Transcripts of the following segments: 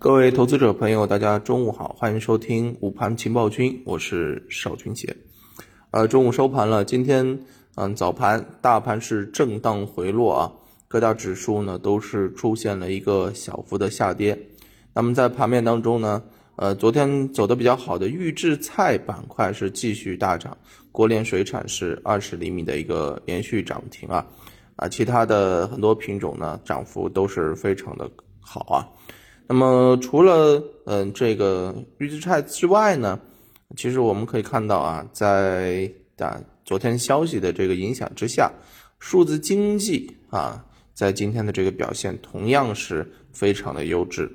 各位投资者朋友，大家中午好，欢迎收听午盘情报君，我是邵军杰。呃，中午收盘了，今天嗯早盘大盘是震荡回落啊，各大指数呢都是出现了一个小幅的下跌。那么在盘面当中呢，呃，昨天走的比较好的预制菜板块是继续大涨，国联水产是二十厘米的一个连续涨停啊，啊，其他的很多品种呢涨幅都是非常的好啊。那么除了嗯这个预制菜之外呢，其实我们可以看到啊，在啊昨天消息的这个影响之下，数字经济啊在今天的这个表现同样是非常的优质，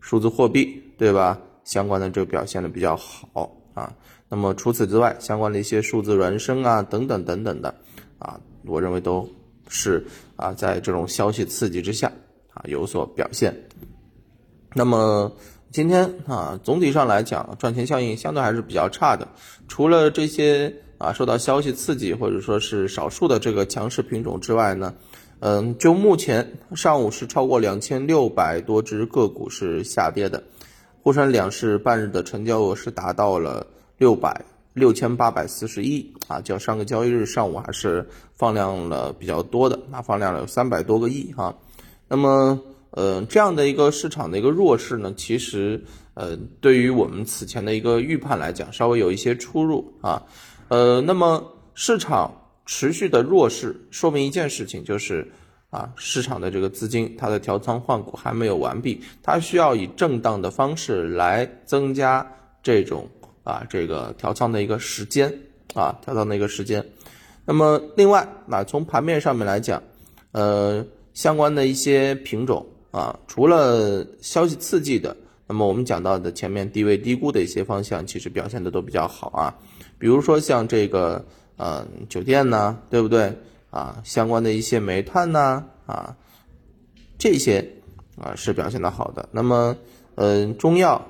数字货币对吧？相关的这个表现的比较好啊。那么除此之外，相关的一些数字孪生啊等等等等的啊，我认为都是啊在这种消息刺激之下啊有所表现。那么今天啊，总体上来讲，赚钱效应相对还是比较差的。除了这些啊受到消息刺激，或者说是少数的这个强势品种之外呢，嗯，就目前上午是超过两千六百多只个股是下跌的，沪深两市半日的成交额是达到了六百六千八百四十亿啊，较上个交易日上午还是放量了比较多的，那放量了有三百多个亿哈。那么。呃，这样的一个市场的一个弱势呢，其实呃，对于我们此前的一个预判来讲，稍微有一些出入啊。呃，那么市场持续的弱势，说明一件事情，就是啊，市场的这个资金它的调仓换股还没有完毕，它需要以震荡的方式来增加这种啊这个调仓的一个时间啊，调仓的一个时间。那么另外，那从盘面上面来讲，呃，相关的一些品种。啊，除了消息刺激的，那么我们讲到的前面低位低估的一些方向，其实表现的都比较好啊。比如说像这个，呃，酒店呢，对不对？啊，相关的一些煤炭呢，啊，这些啊是表现的好的。那么，嗯，中药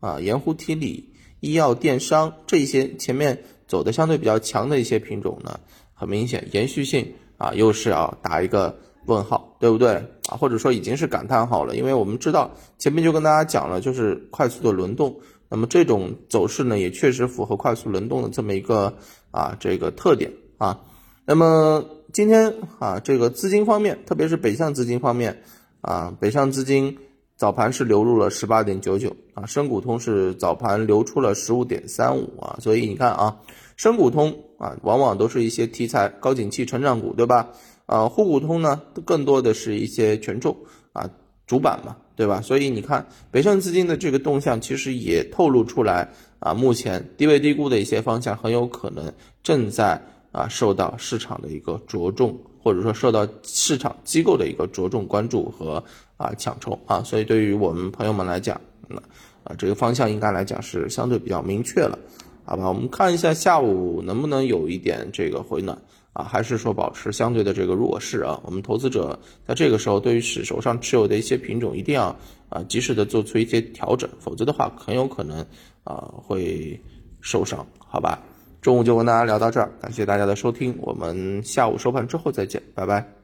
啊，盐湖提锂、医药、电商这些前面走的相对比较强的一些品种呢，很明显延续性啊，又是要打一个。问号对不对啊？或者说已经是感叹号了，因为我们知道前面就跟大家讲了，就是快速的轮动。那么这种走势呢，也确实符合快速轮动的这么一个啊这个特点啊。那么今天啊，这个资金方面，特别是北向资金方面啊，北向资金早盘是流入了十八点九九啊，深股通是早盘流出了十五点三五啊。所以你看啊，深股通啊，往往都是一些题材高景气成长股，对吧？啊，沪股通呢，更多的是一些权重啊，主板嘛，对吧？所以你看，北上资金的这个动向，其实也透露出来啊，目前低位低估的一些方向，很有可能正在啊受到市场的一个着重，或者说受到市场机构的一个着重关注和啊抢筹啊。所以对于我们朋友们来讲，那啊这个方向应该来讲是相对比较明确了，好吧？我们看一下下午能不能有一点这个回暖。啊，还是说保持相对的这个弱势啊？我们投资者在这个时候，对于手手上持有的一些品种，一定要啊及时的做出一些调整，否则的话，很有可能啊会受伤，好吧？中午就跟大家聊到这儿，感谢大家的收听，我们下午收盘之后再见，拜拜。